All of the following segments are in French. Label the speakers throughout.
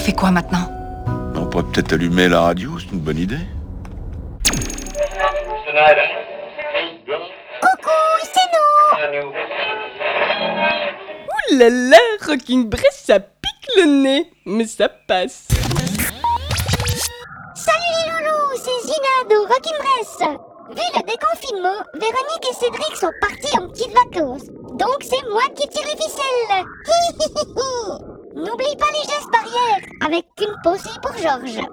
Speaker 1: fait quoi maintenant
Speaker 2: On pourrait peut-être allumer la radio, c'est une bonne idée.
Speaker 3: Coucou, c'est nous
Speaker 4: Ouh là là, Rocking Bress, ça pique le nez, mais ça passe.
Speaker 3: Salut les loulous, c'est Zina de Rockin' Bress Vu le déconfinement, Véronique et Cédric sont partis en petites vacances. Donc c'est moi qui tire les ficelles N'oublie pas les gestes barrières, avec une pensée pour Georges.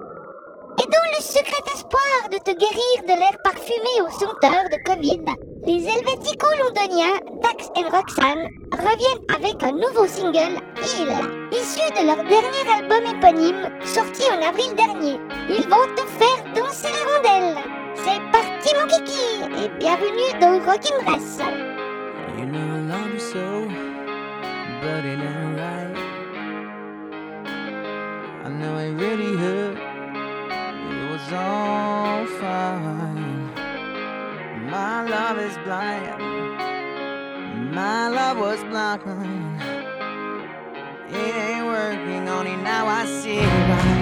Speaker 3: Et dans le secret espoir de te guérir de l'air parfumé aux senteurs de Covid, les Helvético-londoniens Dax et Roxanne reviennent avec un nouveau single, Il, issu de leur dernier album éponyme, sorti en avril dernier. Ils vont te faire danser les rondelles. C'est parti mon kiki et bienvenue dans Rockin'
Speaker 5: know know it really hurt. It was all fine. My love is blind. My love was blind. It ain't working, only now I see why.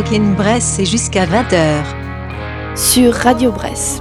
Speaker 6: Rockin' Bress, c'est jusqu'à 20h.
Speaker 4: Sur Radio Bresse.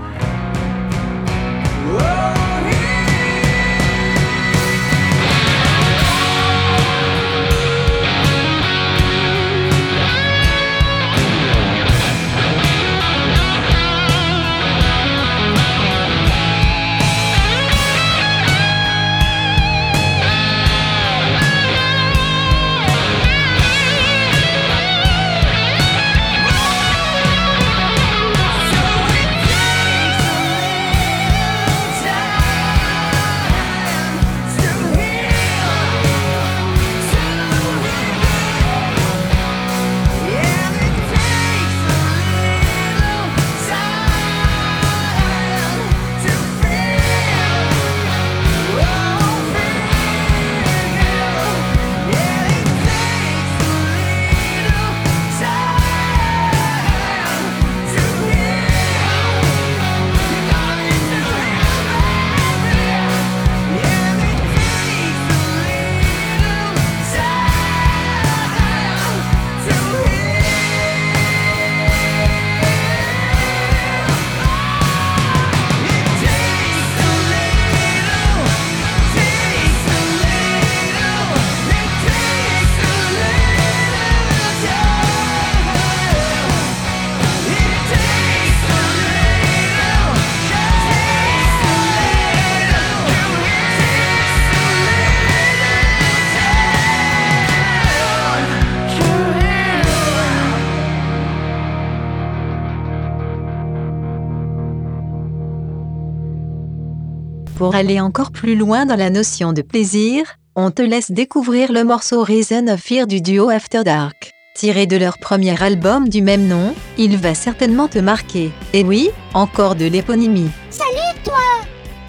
Speaker 6: Aller encore plus loin dans la notion de plaisir, on te laisse découvrir le morceau Reason of Fear du duo After Dark. Tiré de leur premier album du même nom, il va certainement te marquer. Et oui, encore de l'éponymie.
Speaker 3: Salut toi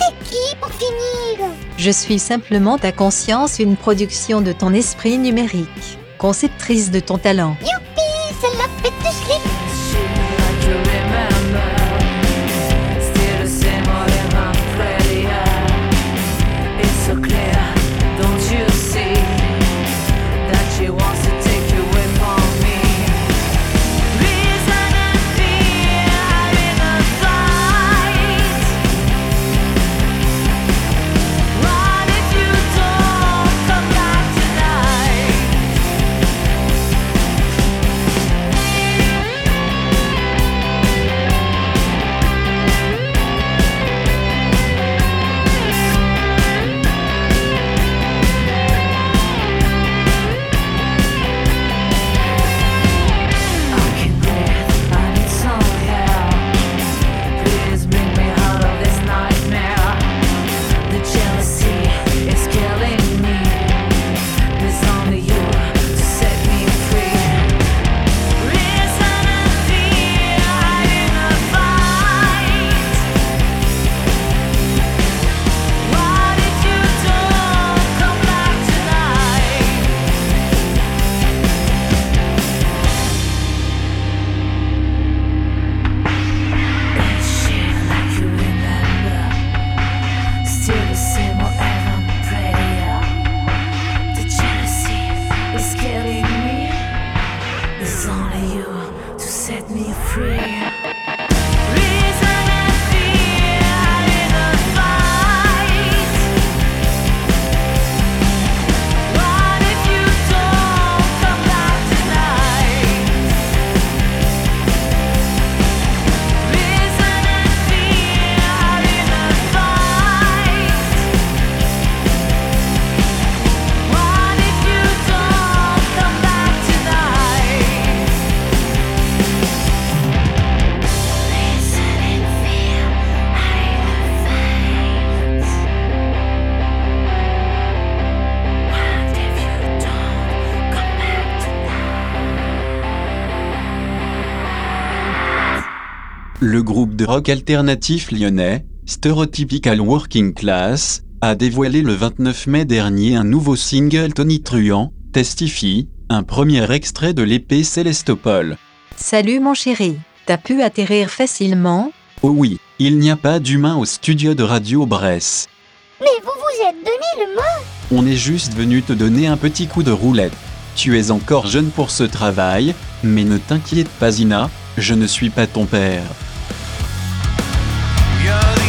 Speaker 3: T'es qui pour finir?
Speaker 6: Je suis simplement ta conscience, une production de ton esprit numérique. Conceptrice de ton talent.
Speaker 3: Youpi,
Speaker 7: Le groupe de rock alternatif lyonnais, Stereotypical Working Class, a dévoilé le 29 mai dernier un nouveau single tonitruant, Testify, un premier extrait de l'épée Célestopol.
Speaker 6: Salut mon chéri, t'as pu atterrir facilement?
Speaker 7: Oh oui, il n'y a pas d'humain au studio de Radio Bresse.
Speaker 8: Mais vous vous êtes donné le mot?
Speaker 7: On est juste venu te donner un petit coup de roulette. Tu es encore jeune pour ce travail, mais ne t'inquiète pas Ina, je ne suis pas ton père.
Speaker 9: Because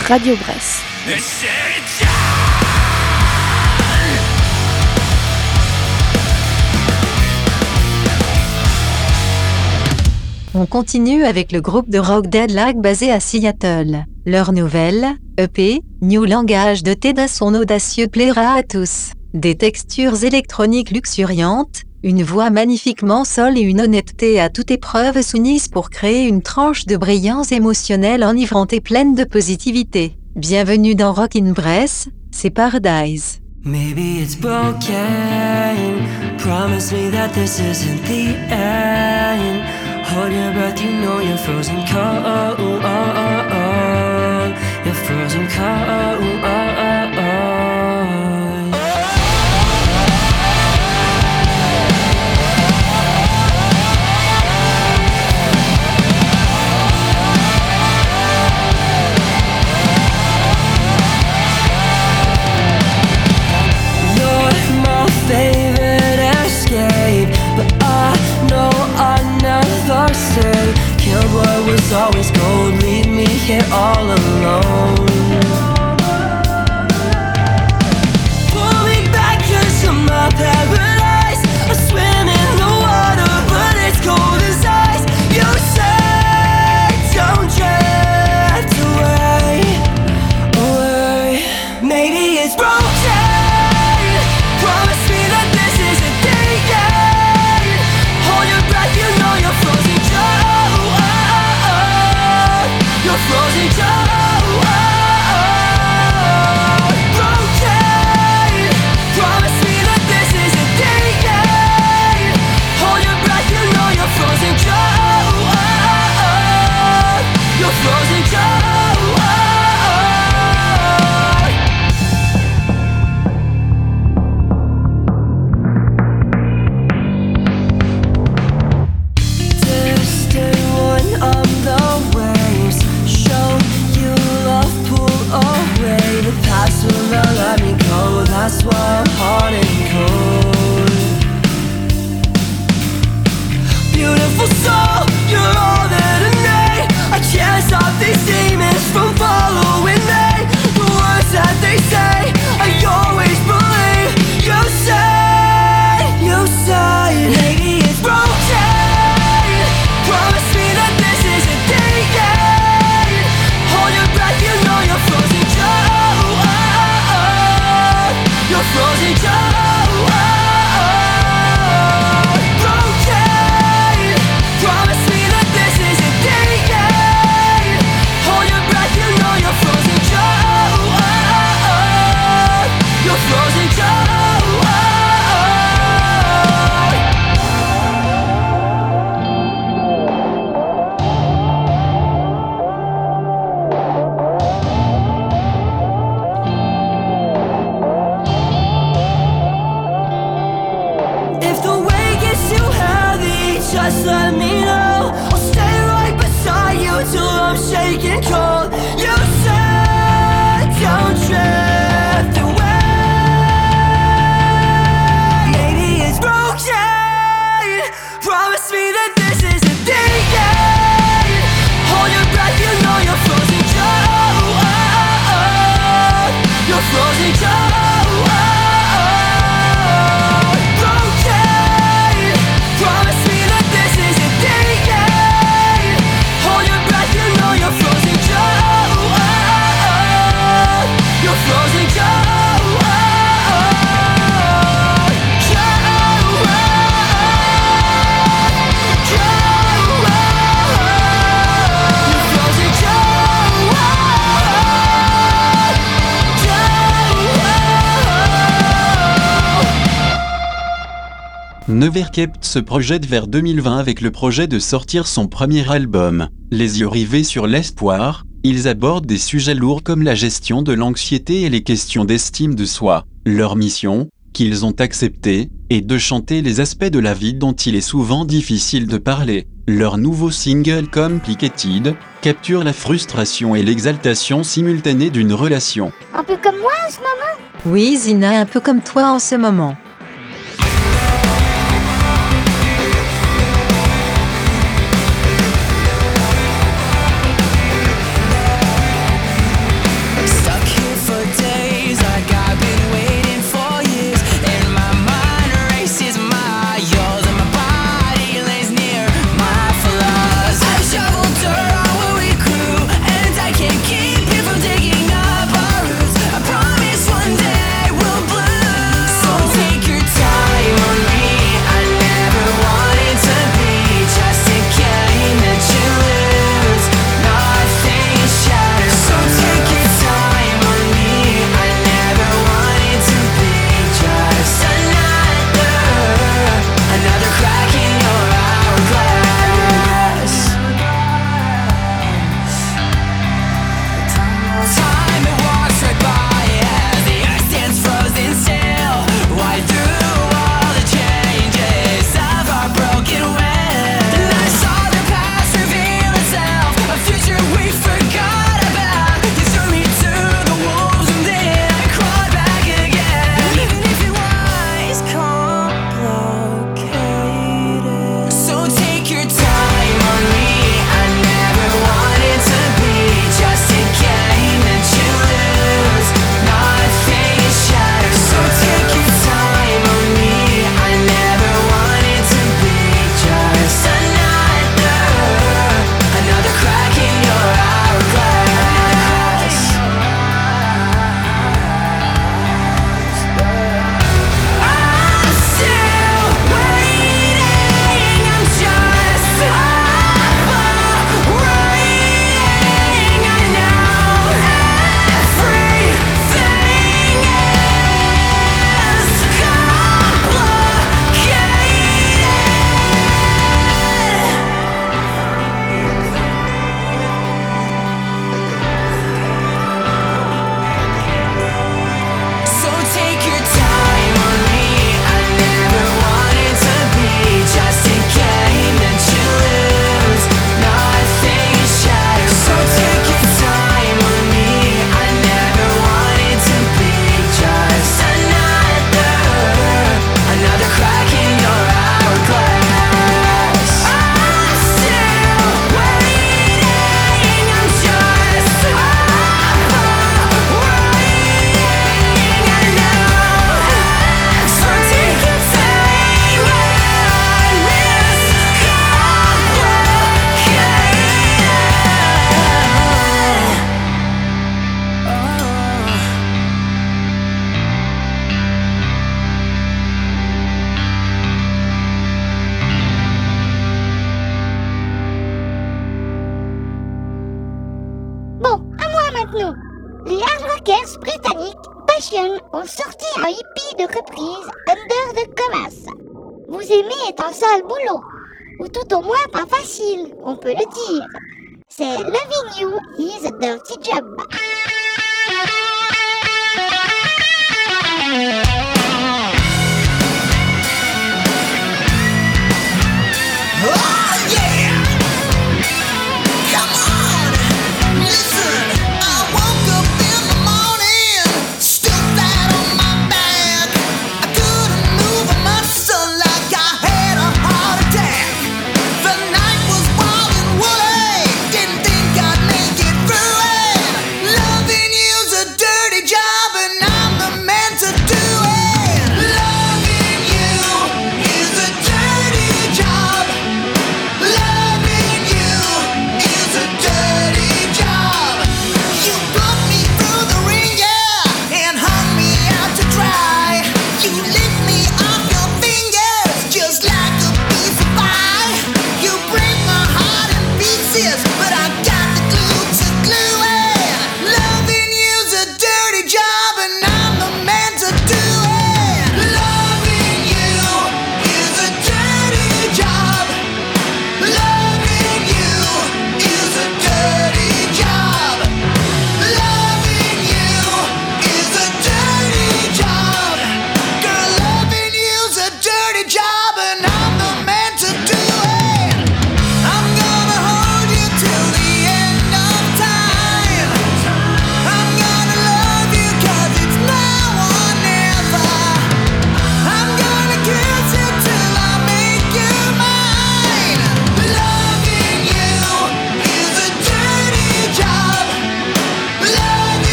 Speaker 9: Radio Bresse.
Speaker 6: On continue avec le groupe de rock Deadlag basé à Seattle. Leur nouvelle, EP, New Langage de Teda son audacieux plaira à tous. Des textures électroniques luxuriantes, une voix magnifiquement seule et une honnêteté à toute épreuve s'unissent pour créer une tranche de brillance émotionnelle enivrante et pleine de positivité. Bienvenue dans Rockin' Bress, c'est Paradise.
Speaker 10: Maybe it's broken. Promise me that this isn't the end. Hold your breath, you know you're frozen
Speaker 7: se projette vers 2020 avec le projet de sortir son premier album. Les yeux rivés sur l'espoir, ils abordent des sujets lourds comme la gestion de l'anxiété et les questions d'estime de soi. Leur mission, qu'ils ont acceptée, est de chanter les aspects de la vie dont il est souvent difficile de parler. Leur nouveau single Complicated capture la frustration et l'exaltation simultanée d'une relation.
Speaker 8: Un peu comme moi en ce moment?
Speaker 6: Oui, Zina, un peu comme toi en ce moment.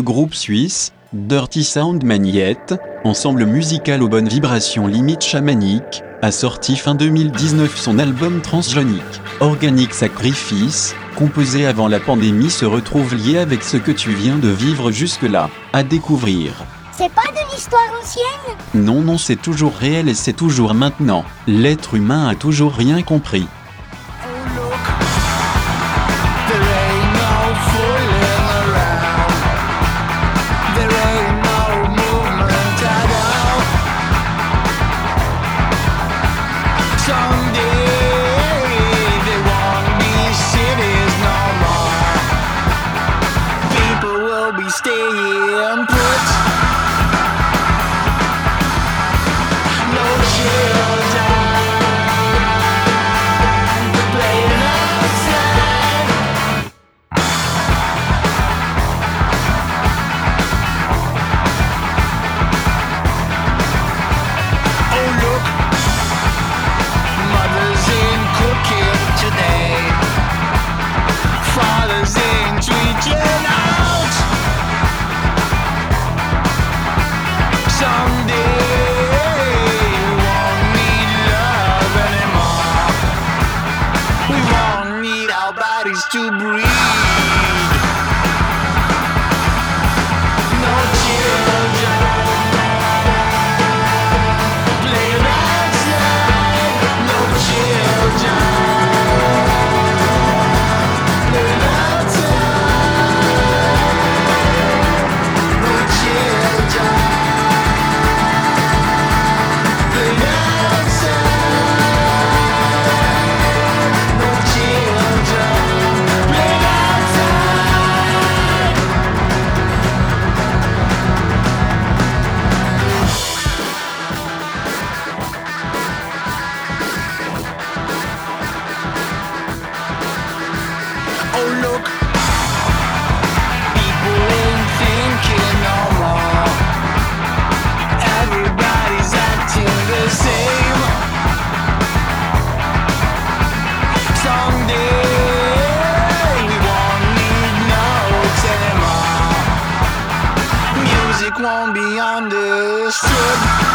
Speaker 3: le
Speaker 9: groupe suisse Dirty Sound Magnet, ensemble musical aux bonnes vibrations limite chamaniques, a sorti fin 2019 son album transgénique. Organic Sacrifice, composé avant la pandémie, se retrouve lié avec ce que tu viens de vivre jusque-là. À découvrir.
Speaker 3: C'est pas de l'histoire ancienne?
Speaker 9: Non, non, c'est toujours réel et c'est toujours maintenant. L'être humain a toujours rien compris.
Speaker 11: look. People ain't thinking Everybody's acting the same. Someday we won't need no cinema. Music won't
Speaker 9: be understood.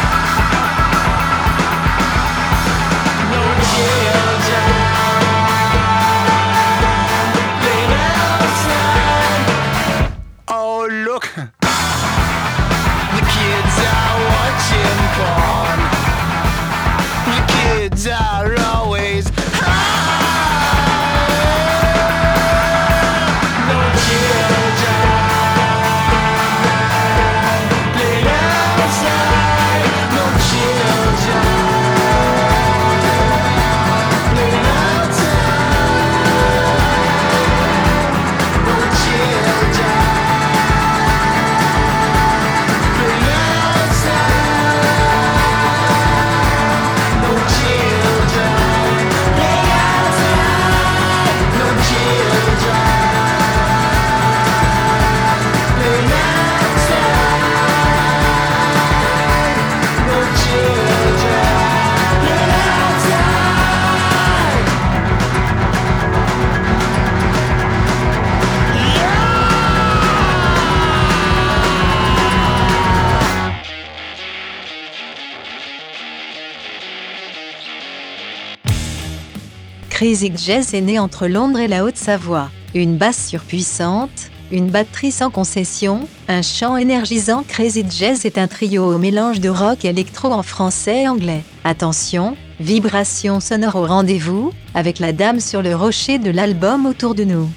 Speaker 12: Crazy Jazz est né entre Londres et la Haute-Savoie. Une basse surpuissante, une batterie sans concession, un chant énergisant Crazy Jazz est un trio au mélange de rock et électro en français et anglais. Attention, vibrations sonores au rendez-vous, avec la dame sur le rocher de l'album autour de nous.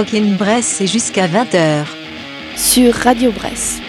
Speaker 12: Rockin' Bresse et jusqu'à 20h.
Speaker 4: Sur Radio Bresse.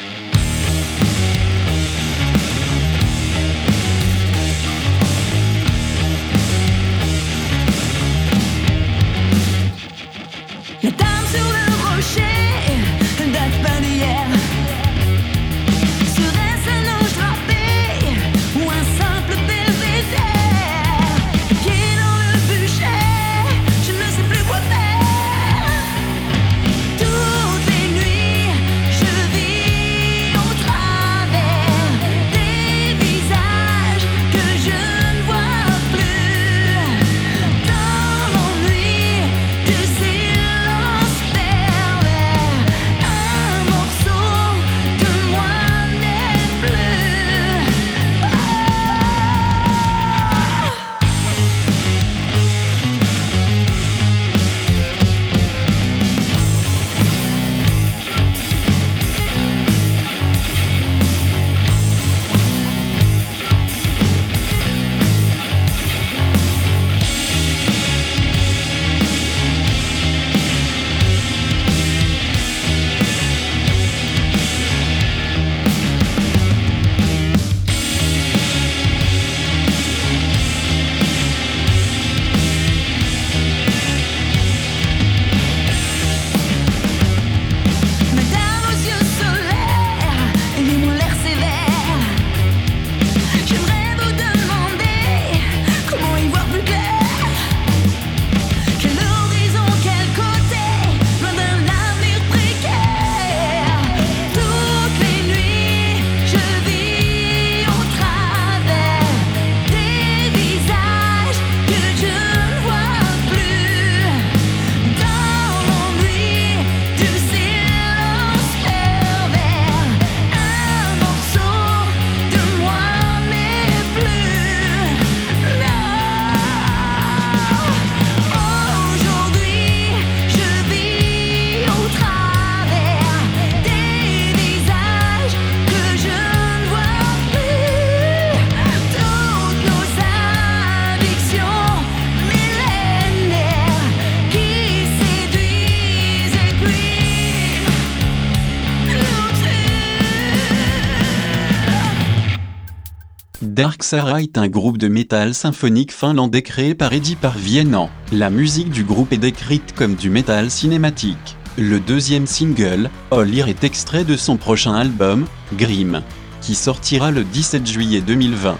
Speaker 12: Dark Sarah est un groupe de métal symphonique finlandais créé par Eddie Parviennent. La musique du groupe est décrite comme du métal cinématique. Le deuxième single, All est extrait de son prochain album, Grim, qui sortira le 17 juillet 2020.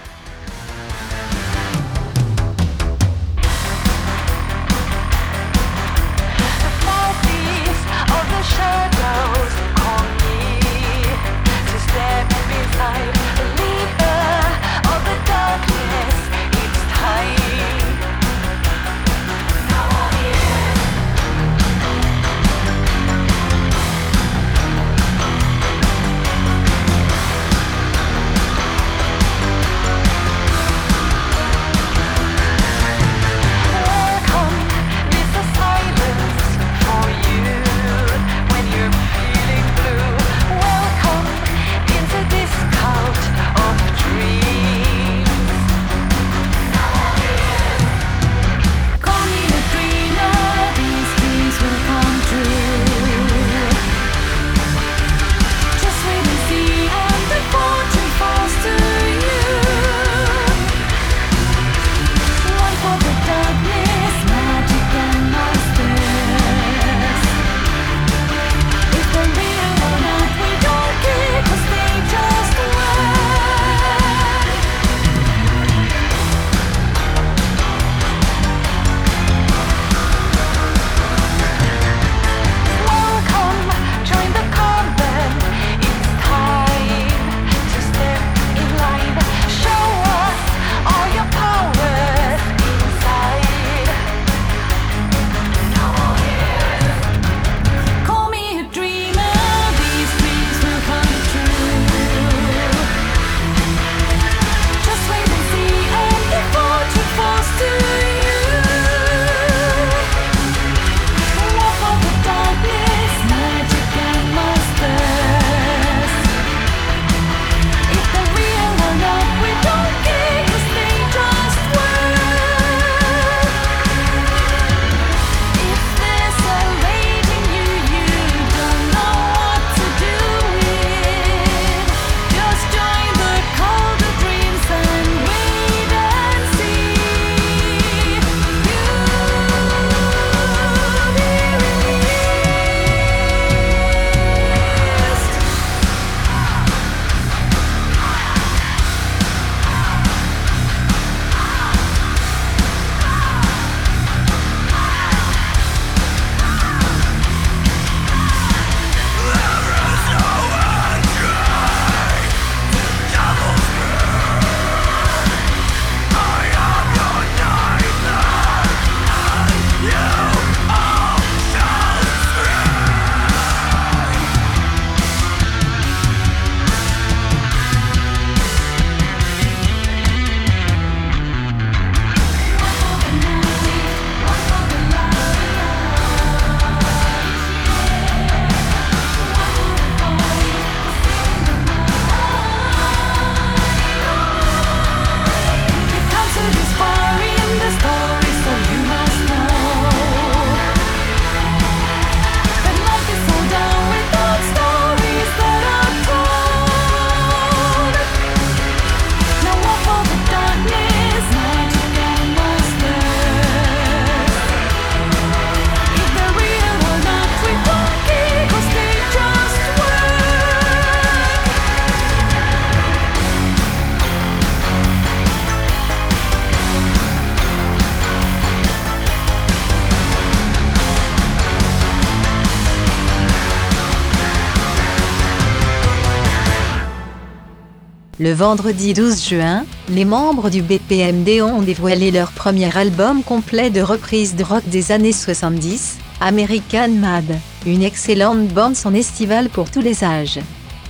Speaker 6: Le vendredi 12 juin, les membres du BPMD ont dévoilé leur premier album complet de reprises de rock des années 70, American Mad, une excellente bande son estivale pour tous les âges.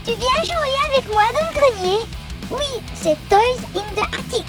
Speaker 13: Tu viens jouer avec moi dans le grenier? Oui, c'est Toys in the Attic.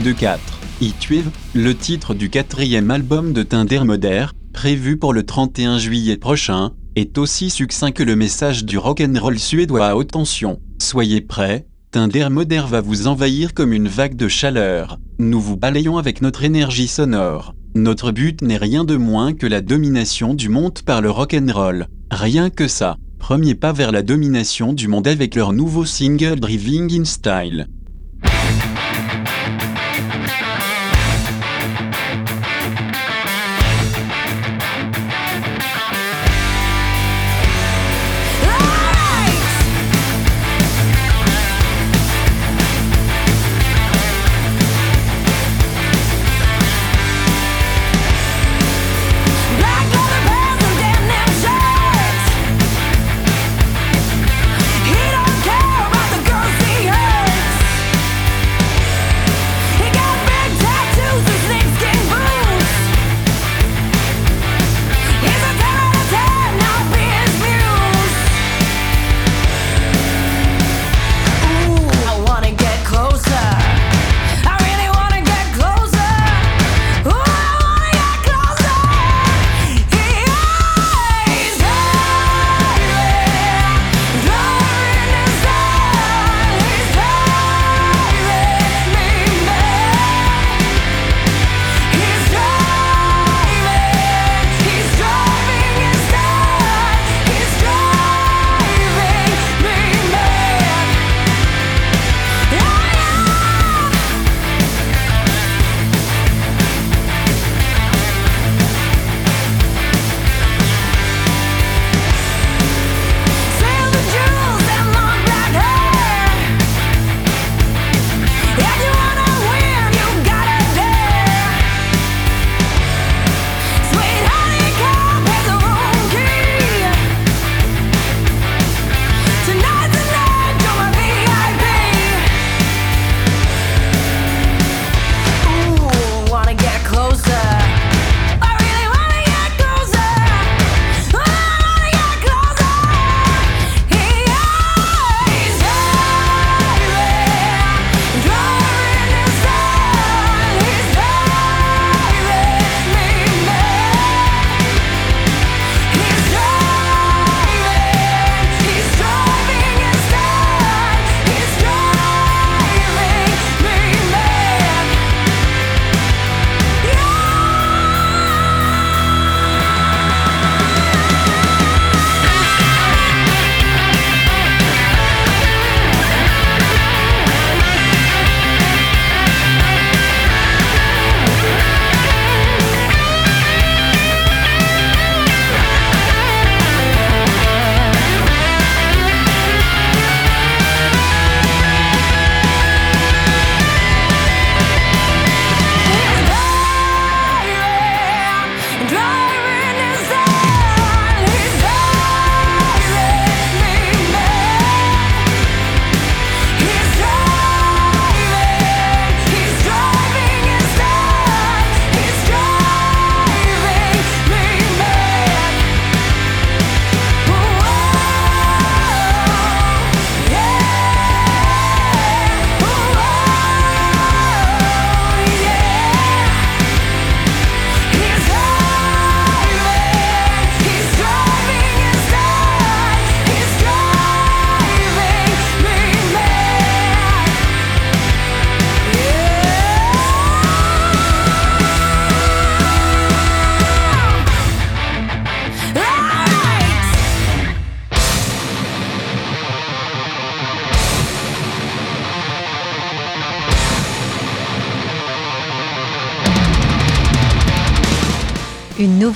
Speaker 13: Et de 4. Heatwave, le titre du quatrième album de Tinder Moder, prévu pour le 31 juillet prochain, est aussi succinct que le message du rock'n'roll suédois à haute tension. Soyez prêts, Tinder Moder va vous envahir comme une vague de chaleur. Nous vous balayons avec notre énergie sonore. Notre but n'est rien de moins que la domination du monde par le rock'n'roll. Rien que ça. Premier pas vers la domination du monde avec leur nouveau single Driving in Style.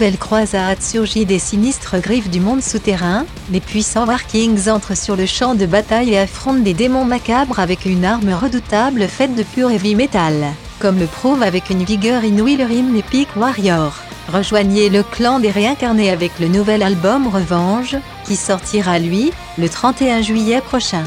Speaker 6: Nouvelle croisade surgit des sinistres griffes du monde souterrain, les puissants Vikings entrent sur le champ de bataille et affrontent des démons macabres avec une arme redoutable faite de pur heavy metal, comme le prouve avec une vigueur inouïe le hymne Epic Warrior. Rejoignez le clan des réincarnés avec le nouvel album Revanche, qui sortira lui, le 31 juillet prochain.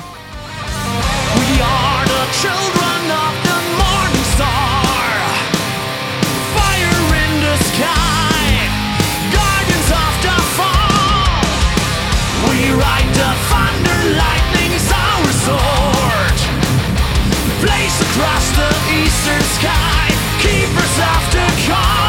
Speaker 8: chase across the eastern sky. Keepers after call.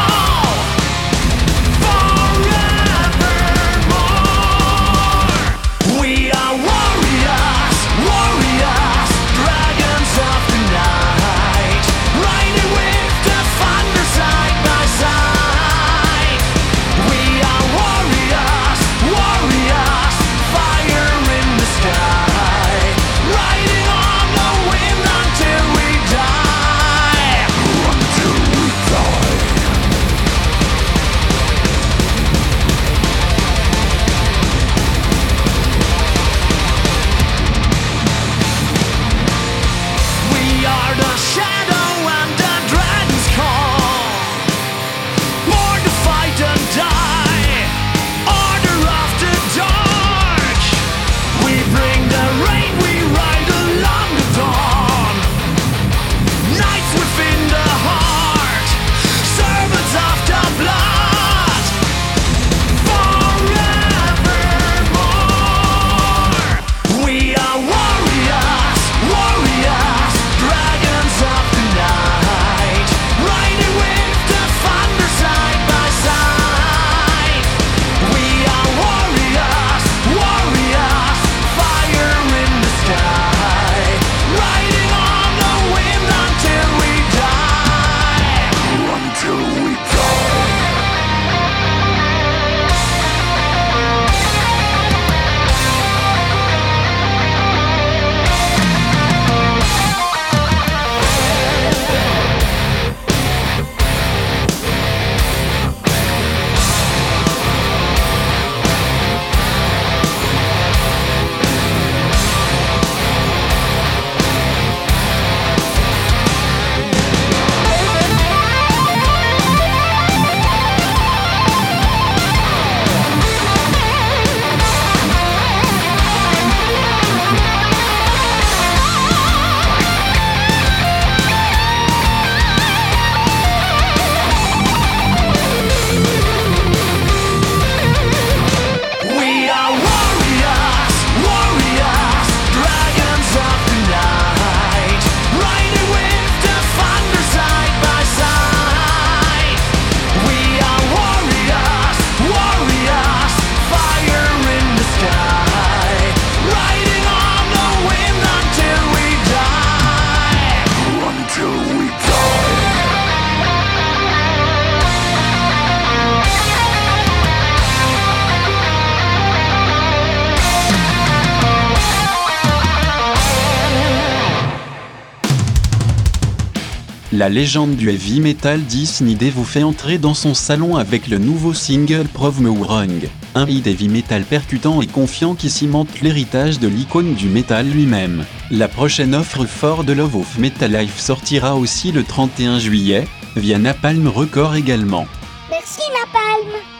Speaker 7: La légende du heavy metal Disney vous fait entrer dans son salon avec le nouveau single Prove Me Wrong, un hit heavy metal percutant et confiant qui cimente l'héritage de l'icône du metal lui-même. La prochaine offre Fort de Love of Metal Life sortira aussi le 31 juillet, via Napalm Record également.
Speaker 8: Merci Napalm.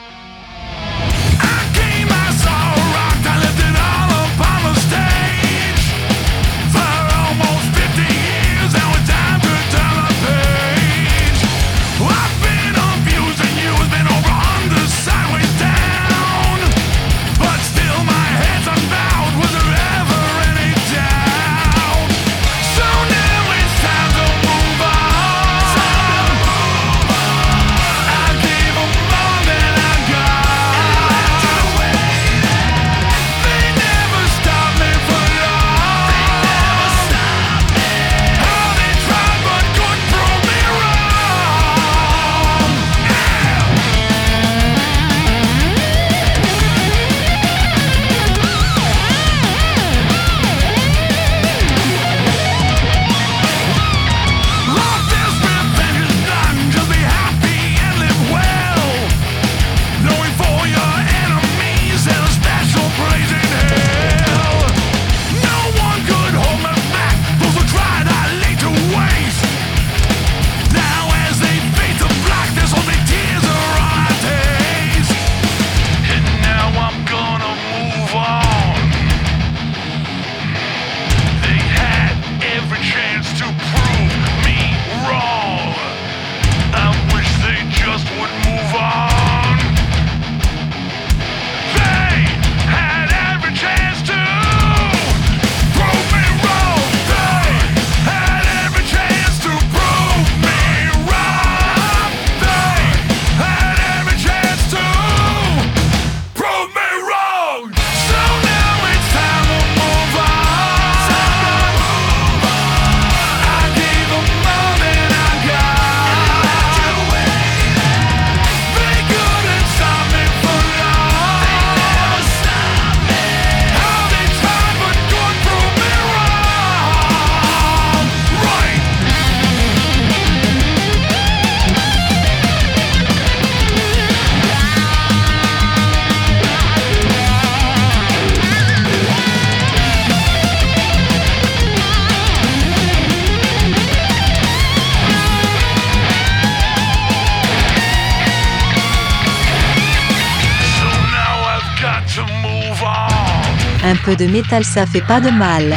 Speaker 6: De métal ça fait pas de mal.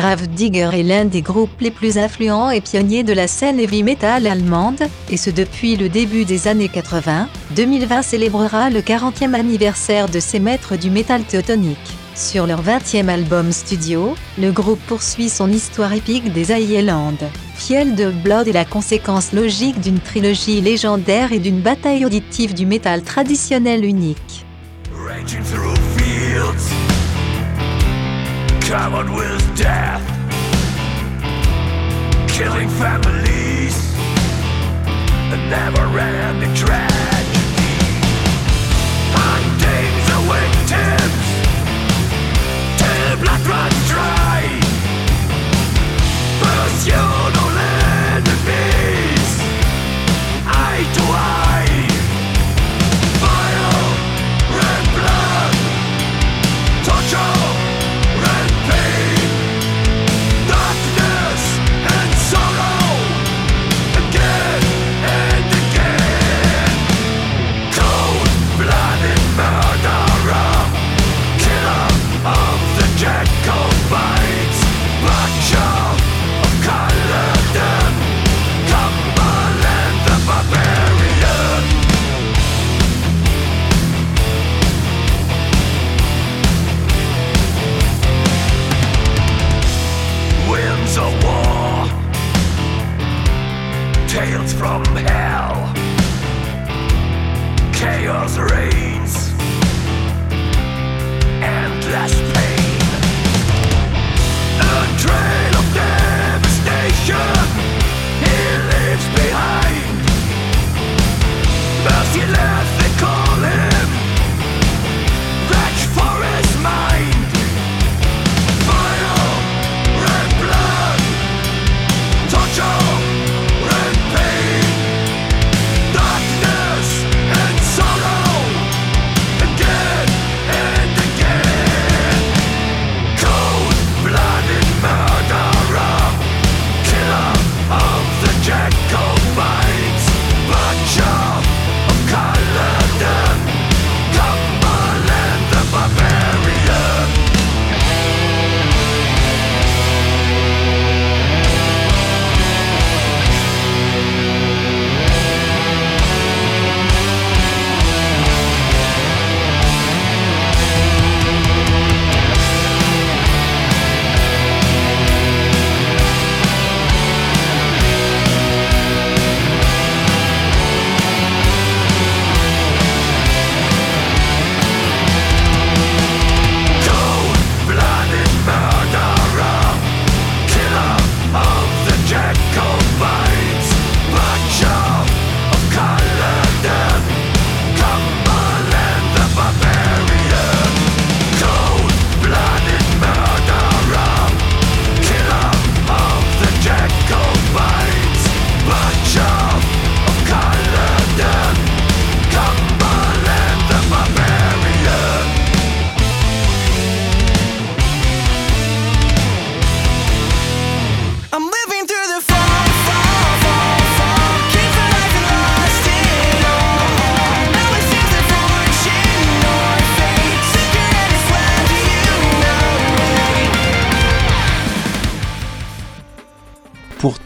Speaker 6: Grave Digger est l'un des groupes les plus influents et pionniers de la scène heavy metal allemande, et ce depuis le début des années 80. 2020 célébrera le 40e anniversaire de ses maîtres du métal teutonique. Sur leur 20e album studio, le groupe poursuit son histoire épique des Highlands. Fiel de Blood est la conséquence logique d'une trilogie légendaire et d'une bataille auditive du métal traditionnel unique.
Speaker 10: Covered with death, killing families, a never-ending tragedy. Hunting the victims till blood runs dry. Pursue no enemies,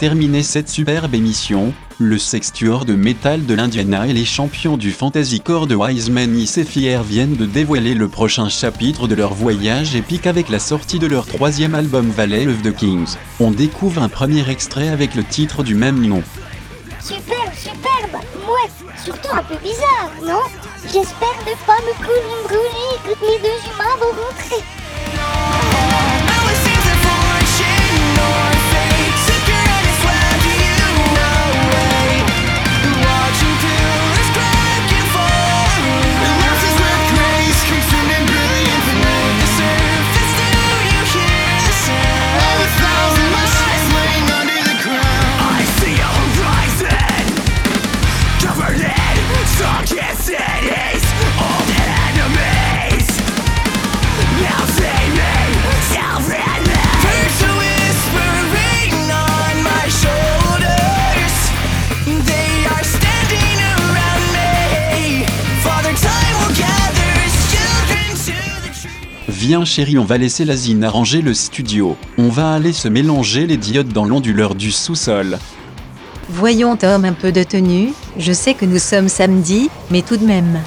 Speaker 7: terminer cette superbe émission, le sextuor de métal de l'Indiana et les champions du fantasycore de Wiseman Is et Fier viennent de dévoiler le prochain chapitre de leur voyage épique avec la sortie de leur troisième album Valley of the Kings. On découvre un premier extrait avec le titre du même nom.
Speaker 10: Super, superbe, mouette, surtout un peu bizarre, non? J'espère ne pas me brûler et que mes deux humains vont rentrer.
Speaker 7: Viens chérie, on va laisser Lazine arranger le studio. On va aller se mélanger les diodes dans l'onduleur du sous-sol.
Speaker 8: Voyons Tom un peu de tenue. Je sais que nous sommes samedi, mais tout de même.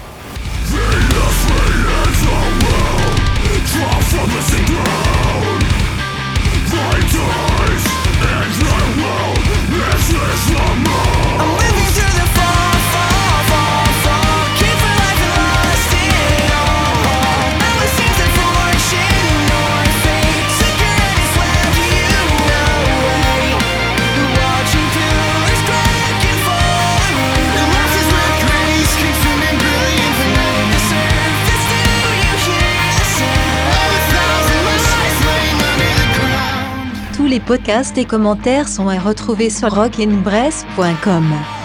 Speaker 8: les podcasts et commentaires sont à retrouver sur rockinbress.com.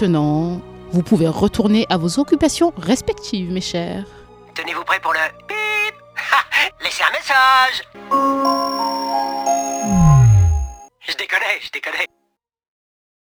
Speaker 14: maintenant, vous pouvez retourner à vos occupations respectives, mes chers.
Speaker 15: Tenez-vous prêts pour le Laissez un message